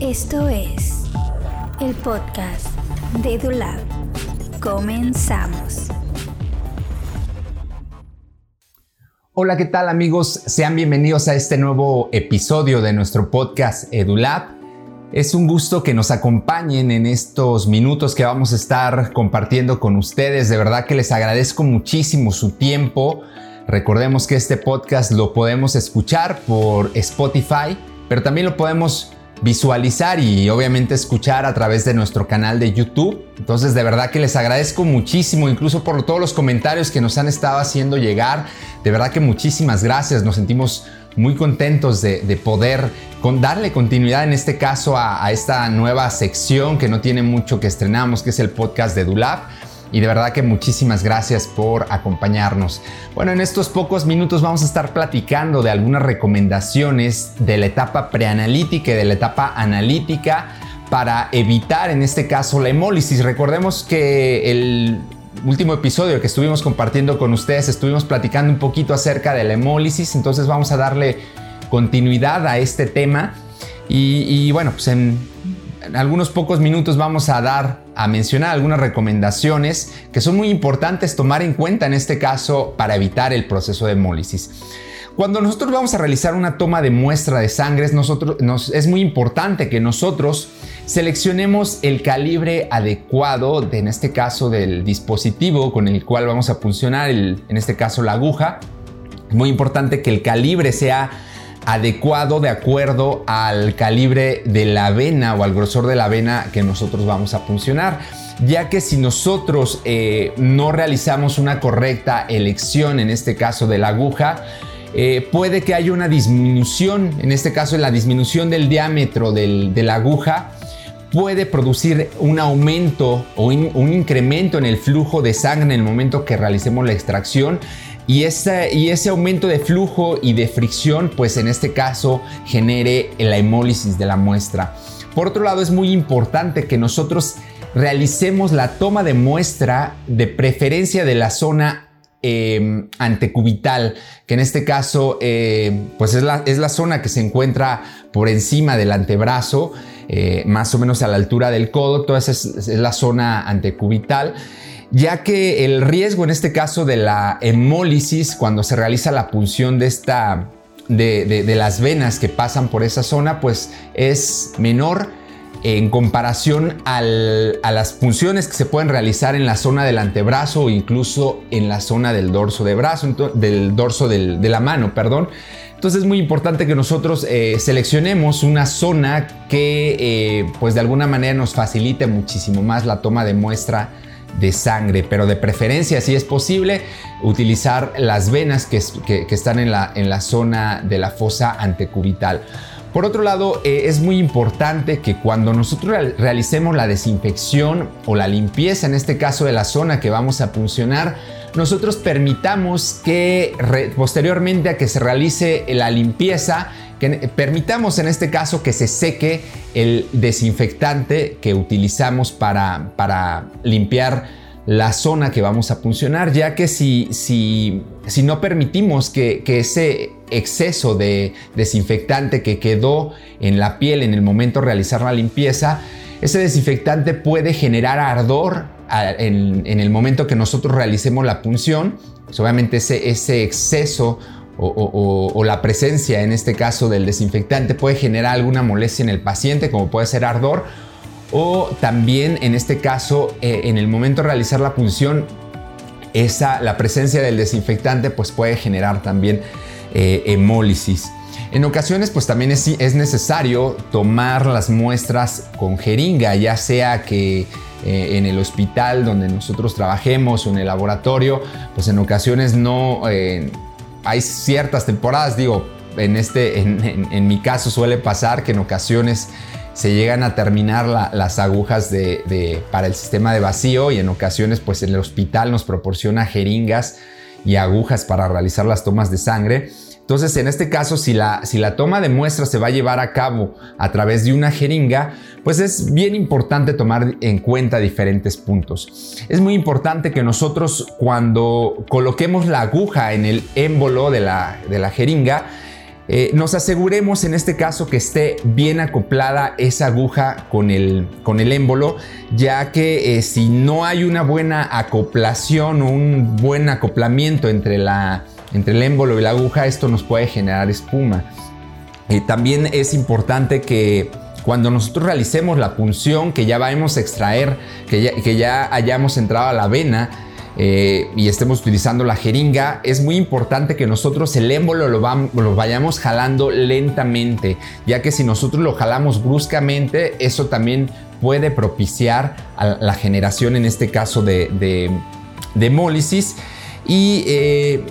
Esto es el podcast de EduLab. Comenzamos. Hola, ¿qué tal amigos? Sean bienvenidos a este nuevo episodio de nuestro podcast EduLab. Es un gusto que nos acompañen en estos minutos que vamos a estar compartiendo con ustedes. De verdad que les agradezco muchísimo su tiempo. Recordemos que este podcast lo podemos escuchar por Spotify, pero también lo podemos visualizar y obviamente escuchar a través de nuestro canal de YouTube. Entonces de verdad que les agradezco muchísimo, incluso por todos los comentarios que nos han estado haciendo llegar. De verdad que muchísimas gracias, nos sentimos muy contentos de, poder darle continuidad en este caso a, esta nueva sección que no tiene mucho que estrenamos, que es el podcast de Dulab. Y de verdad que muchísimas gracias por acompañarnos. Bueno, en estos pocos minutos vamos a estar platicando de algunas recomendaciones de la etapa preanalítica y de la etapa analítica para evitar en este caso la hemólisis. Recordemos que el último episodio que estuvimos compartiendo con ustedes, estuvimos platicando un poquito acerca de la hemólisis, entonces vamos a darle continuidad a este tema. Y, bueno, pues en, en, algunos pocos minutos vamos a dar, a mencionar algunas recomendaciones que son muy importantes tomar en cuenta en este caso para evitar el proceso de hemólisis. Cuando nosotros vamos a realizar una toma de muestra de sangre, nosotros, nos, es muy importante que nosotros Seleccionemos el calibre adecuado, de, en este caso del dispositivo con el cual vamos a funcionar, en este caso la aguja. Muy importante que el calibre sea adecuado de acuerdo al calibre de la vena o al grosor de la vena que nosotros vamos a funcionar. Ya que si nosotros eh, no realizamos una correcta elección, en este caso de la aguja, eh, puede que haya una disminución, en este caso la disminución del diámetro de la aguja, puede producir un aumento o un, incremento en el flujo de sangre en el momento que realicemos la extracción y ese, y ese aumento de flujo y de fricción pues en este caso genere la hemólisis de la muestra. Por otro lado es muy importante que nosotros realicemos la toma de muestra de preferencia de la zona em, antecubital, que en este caso eh, pues es la, es la zona que se encuentra por encima del antebrazo eh, más o menos a la altura del codo, toda esa es, la zona antecubital ya que el riesgo en este caso de la hemólisis cuando se realiza la punción de esta de, las venas que pasan por esa zona pues es menor en comparación a las funciones que se pueden realizar en la zona del antebrazo o incluso en la zona del dorso de brazo, del dorso de la mano, perdón. Entonces es muy importante que nosotros eh, seleccionemos una zona que eh, pues de alguna manera nos facilite muchísimo más la toma de muestra de sangre, pero de preferencia, si es posible, utilizar las venas que, están en la, en la, zona de la fosa antecubital. Por otro lado, eh, es muy importante que cuando nosotros realicemos la desinfección o la limpieza, en este caso de la zona que vamos a puncionar, nosotros permitamos que posteriormente a que se realice la limpieza, permitamos en este caso que se seque el desinfectante que utilizamos para, para limpiar la zona que vamos a puncionar, ya que si, si, si no permitimos que, que, ese exceso de desinfectante que quedó en la piel en el momento de realizar la limpieza, ese desinfectante puede generar ardor en, el momento que nosotros realicemos la punción. Pues obviamente ese, ese exceso o, la presencia en este caso del desinfectante puede generar alguna molestia en el paciente, como puede ser ardor, o también en este caso eh, en el momento de realizar la punción, esa, la presencia del desinfectante pues puede generar también eh, hemólisis. En ocasiones pues también es, es, necesario tomar las muestras con jeringa, ya sea que eh, en el hospital donde nosotros trabajemos o en el laboratorio, pues en ocasiones no hay ciertas temporadas, digo, en, este, en, mi caso suele pasar que en ocasiones se llegan a terminar las agujas de, para el sistema de vacío y en ocasiones pues el hospital nos proporciona jeringas y agujas para realizar las tomas de sangre. Entonces, en este caso, si la, si la toma de muestras se va a llevar a cabo a través de una jeringa, pues es bien importante tomar en cuenta diferentes puntos. Es muy importante que nosotros cuando coloquemos la aguja en el émbolo de la, de la jeringa, eh, nos aseguremos en este caso que esté bien acoplada esa aguja con el, con el émbolo, ya que eh, si no hay una buena acoplación o un buen acoplamiento entre, la, entre el émbolo y la aguja, esto nos puede generar espuma. Eh, también es importante que cuando nosotros realicemos la punción, que ya vamos a extraer, que ya hayamos entrado a la vena, eh, y estemos utilizando la jeringa, es muy importante que nosotros el émbolo lo, vayamos jalando lentamente, ya que si nosotros lo jalamos bruscamente, eso también puede propiciar la generación, en este caso, de, de, hemólisis. Y eh,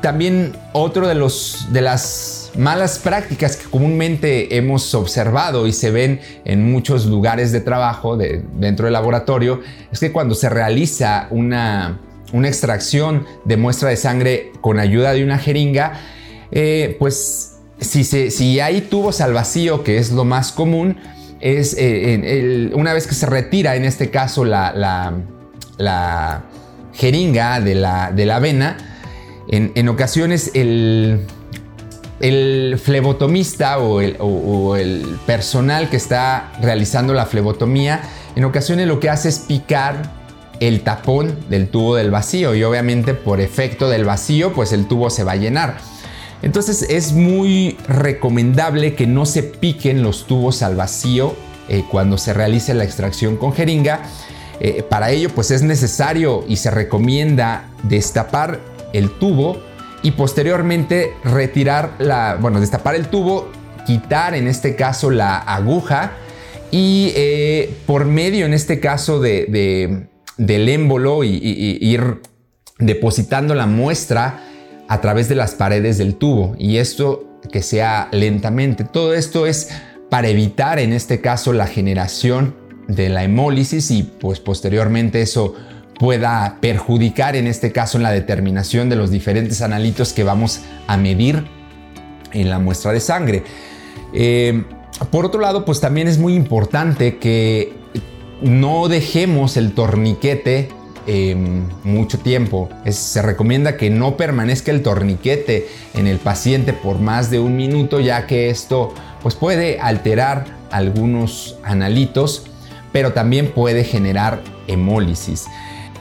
también otro de, los, de las malas prácticas que comúnmente hemos observado y se ven en muchos lugares de trabajo dentro del laboratorio es que cuando se realiza una, una extracción de muestra de sangre con ayuda de una jeringa, eh, pues si, si, hay tubos al vacío, que es lo más común, es eh, una vez que se retira, en este caso, la, la, jeringa de la, de la vena, en, ocasiones el, flebotomista o el, o el, personal que está realizando la flebotomía, en ocasiones lo que hace es picar el tapón del tubo del vacío y obviamente por efecto del vacío pues el tubo se va a llenar. Entonces es muy recomendable que no se piquen los tubos al vacío eh, cuando se realice la extracción con jeringa. Eh, para ello pues es necesario y se recomienda destapar el tubo y posteriormente retirar la, bueno, destapar el tubo, quitar en este caso la aguja y eh, por medio en este caso de del émbolo y, ir depositando la muestra a través de las paredes del tubo y esto que sea lentamente. Todo esto es para evitar en este caso la generación de la hemólisis y pues posteriormente eso pueda perjudicar en este caso en la determinación de los diferentes analitos que vamos a medir en la muestra de sangre. Eh, por otro lado, pues también es muy importante que no dejemos el torniquete em, mucho tiempo. se recomienda que no permanezca el torniquete en el paciente por más de un minuto, ya que esto pues, puede alterar algunos analitos, pero también puede generar hemólisis.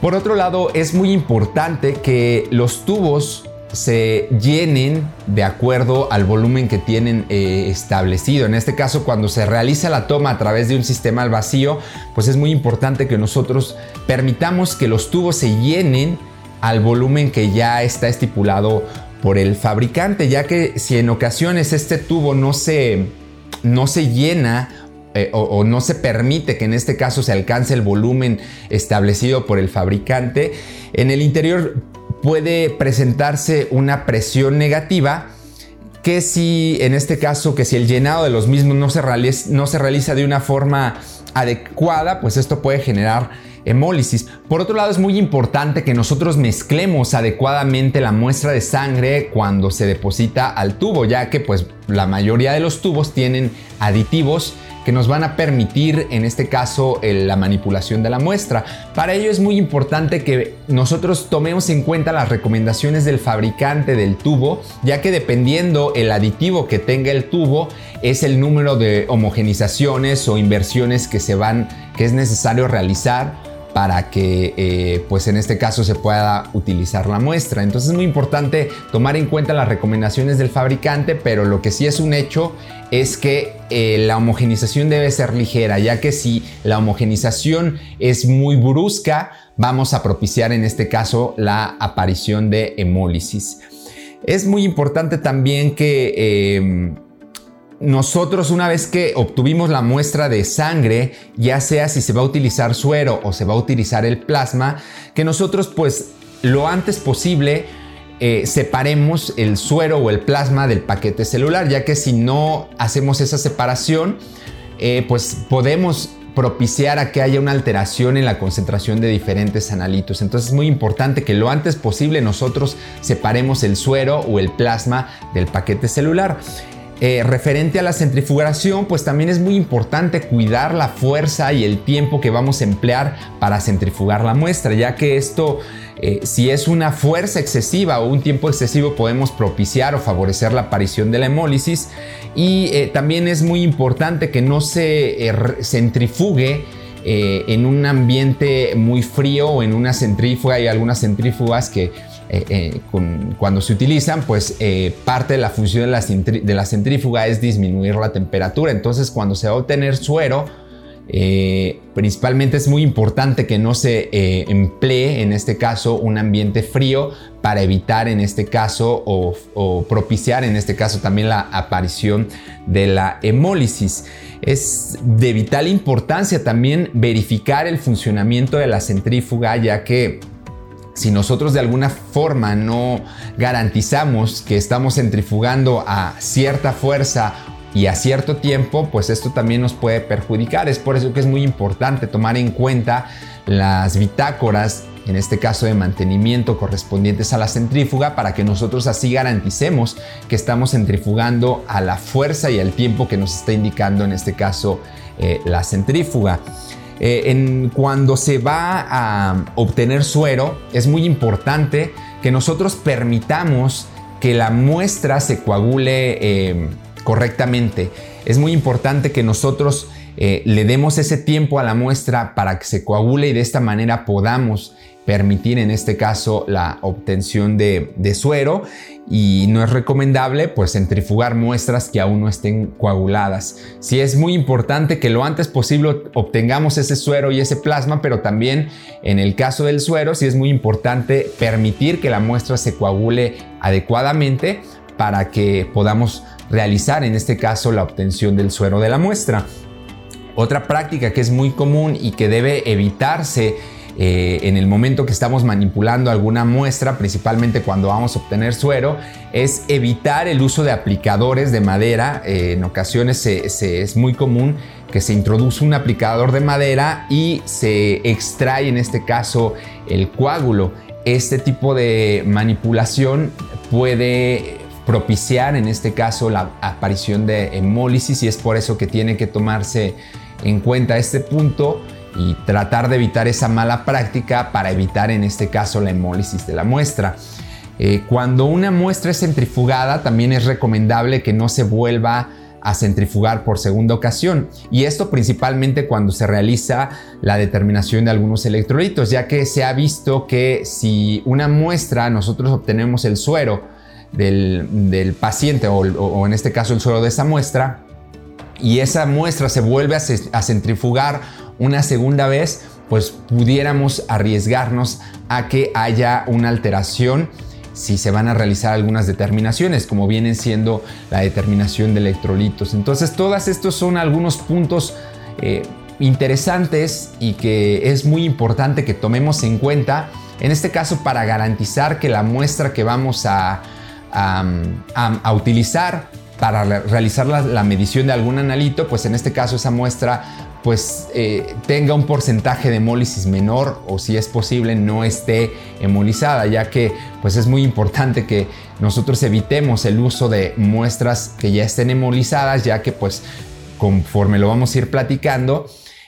Por otro lado, es muy importante que los tubos se llenen de acuerdo al volumen que tienen eh, establecido. En este caso, cuando se realiza la toma a través de un sistema al vacío, pues es muy importante que nosotros permitamos que los tubos se llenen al volumen que ya está estipulado por el fabricante, ya que si en ocasiones este tubo no se, no se llena eh, o, no se permite que en este caso se alcance el volumen establecido por el fabricante, en el interior puede presentarse una presión negativa que si en este caso que si el llenado de los mismos no se realiza, no se realiza de una forma adecuada, pues esto puede generar hemólisis. Por otro lado, es muy importante que nosotros mezclemos adecuadamente la muestra de sangre cuando se deposita al tubo, ya que pues la mayoría de los tubos tienen aditivos que nos van a permitir, en este caso, la manipulación de la muestra. Para ello es muy importante que nosotros tomemos en cuenta las recomendaciones del fabricante del tubo, ya que dependiendo el aditivo que tenga el tubo, es el número de homogenizaciones o inversiones que se van, que es necesario realizar para que eh, pues en este caso se pueda utilizar la muestra. Entonces es muy importante tomar en cuenta las recomendaciones del fabricante, pero lo que sí es un hecho es que eh, la homogenización debe ser ligera, ya que si la homogenización es muy brusca, vamos a propiciar en este caso la aparición de hemólisis. Es muy importante también que eh, nosotros una vez que obtuvimos la muestra de sangre, ya sea si se va a utilizar suero o se va a utilizar el plasma, que nosotros pues lo antes posible eh, separemos el suero o el plasma del paquete celular, ya que si no hacemos esa separación, eh, pues podemos propiciar a que haya una alteración en la concentración de diferentes analitos. Entonces es muy importante que lo antes posible nosotros separemos el suero o el plasma del paquete celular. Eh, referente a la centrifugación, pues también es muy importante cuidar la fuerza y el tiempo que vamos a emplear para centrifugar la muestra, ya que esto eh, si es una fuerza excesiva o un tiempo excesivo podemos propiciar o favorecer la aparición de la hemólisis y eh, también es muy importante que no se centrifugue en un ambiente muy frío o en una centrífuga. Hay algunas centrífugas que cuando se utilizan, pues parte de la función de la, de la, centrífuga es disminuir la temperatura. Entonces, cuando se va a obtener suero, eh, principalmente es muy importante que no se eh, emplee en este caso un ambiente frío para evitar en este caso o, propiciar en este caso también la aparición de la hemólisis. Es de vital importancia también verificar el funcionamiento de la centrífuga ya que si nosotros de alguna forma no garantizamos que estamos centrifugando a cierta fuerza y a cierto tiempo, pues esto también nos puede perjudicar. Es por eso que es muy importante tomar en cuenta las bitácoras, en este caso de mantenimiento correspondientes a la centrífuga, para que nosotros así garanticemos que estamos centrifugando a la fuerza y al tiempo que nos está indicando en este caso eh, la centrífuga. Eh, en, cuando se va a obtener suero, es muy importante que nosotros permitamos que la muestra se coagule eh, correctamente. Es muy importante que nosotros eh, le demos ese tiempo a la muestra para que se coagule y de esta manera podamos permitir en este caso la obtención de, suero y no es recomendable pues centrifugar muestras que aún no estén coaguladas. Sí es muy importante que lo antes posible obtengamos ese suero y ese plasma, pero también en el caso del suero sí es muy importante permitir que la muestra se coagule adecuadamente para que podamos realizar en este caso la obtención del suero de la muestra. Otra práctica que es muy común y que debe evitarse eh, en el momento que estamos manipulando alguna muestra, principalmente cuando vamos a obtener suero, es evitar el uso de aplicadores de madera. Eh, en ocasiones es muy común que se introduce un aplicador de madera y se extrae en este caso el coágulo. Este tipo de manipulación puede propiciar en este caso la aparición de hemólisis y es por eso que tiene que tomarse en cuenta este punto y tratar de evitar esa mala práctica para evitar en este caso la hemólisis de la muestra. Eh, cuando una muestra es centrifugada también es recomendable que no se vuelva a centrifugar por segunda ocasión y esto principalmente cuando se realiza la determinación de algunos electrolitos ya que se ha visto que si una muestra nosotros obtenemos el suero del, paciente o, en este caso el suelo de esa muestra y esa muestra se vuelve a, centrifugar una segunda vez, pues pudiéramos arriesgarnos a que haya una alteración si se van a realizar algunas determinaciones, como vienen siendo la determinación de electrolitos. Entonces, todos estos son algunos puntos eh, interesantes y que es muy importante que tomemos en cuenta, en este caso para garantizar que la muestra que vamos a, a, utilizar para realizar la, medición de algún analito, pues en este caso esa muestra pues eh, tenga un porcentaje de hemólisis menor o si es posible no esté hemolizada, ya que pues es muy importante que nosotros evitemos el uso de muestras que ya estén hemolizadas, ya que pues conforme lo vamos a ir platicando,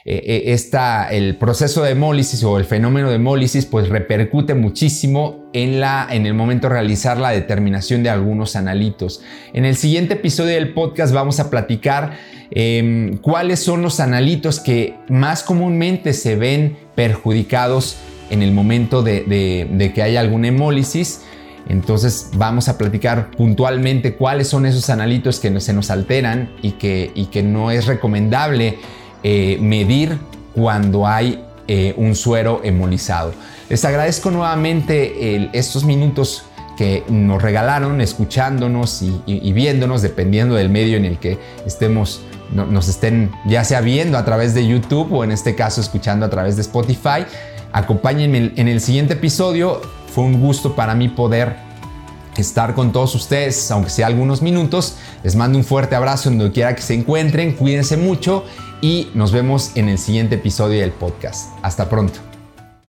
eh, eh, el proceso de hemólisis o el fenómeno de hemólisis pues repercute muchísimo en, la, en el momento de realizar la determinación de algunos analitos. En el siguiente episodio del podcast vamos a platicar em, cuáles son los analitos que más comúnmente se ven perjudicados en el momento de, que haya alguna hemólisis. Entonces vamos a platicar puntualmente cuáles son esos analitos que se nos alteran y que, y que no es recomendable eh, medir cuando hay eh, un suero hemolizado. Les agradezco nuevamente estos minutos que nos regalaron escuchándonos y, viéndonos dependiendo del medio en el que estemos nos estén ya sea viendo a través de YouTube o en este caso escuchando a través de Spotify. Acompáñenme en el siguiente episodio. Fue un gusto para mí poder estar con todos ustedes, aunque sea algunos minutos. Les mando un fuerte abrazo donde quiera que se encuentren. Cuídense mucho y nos vemos en el siguiente episodio del podcast. Hasta pronto.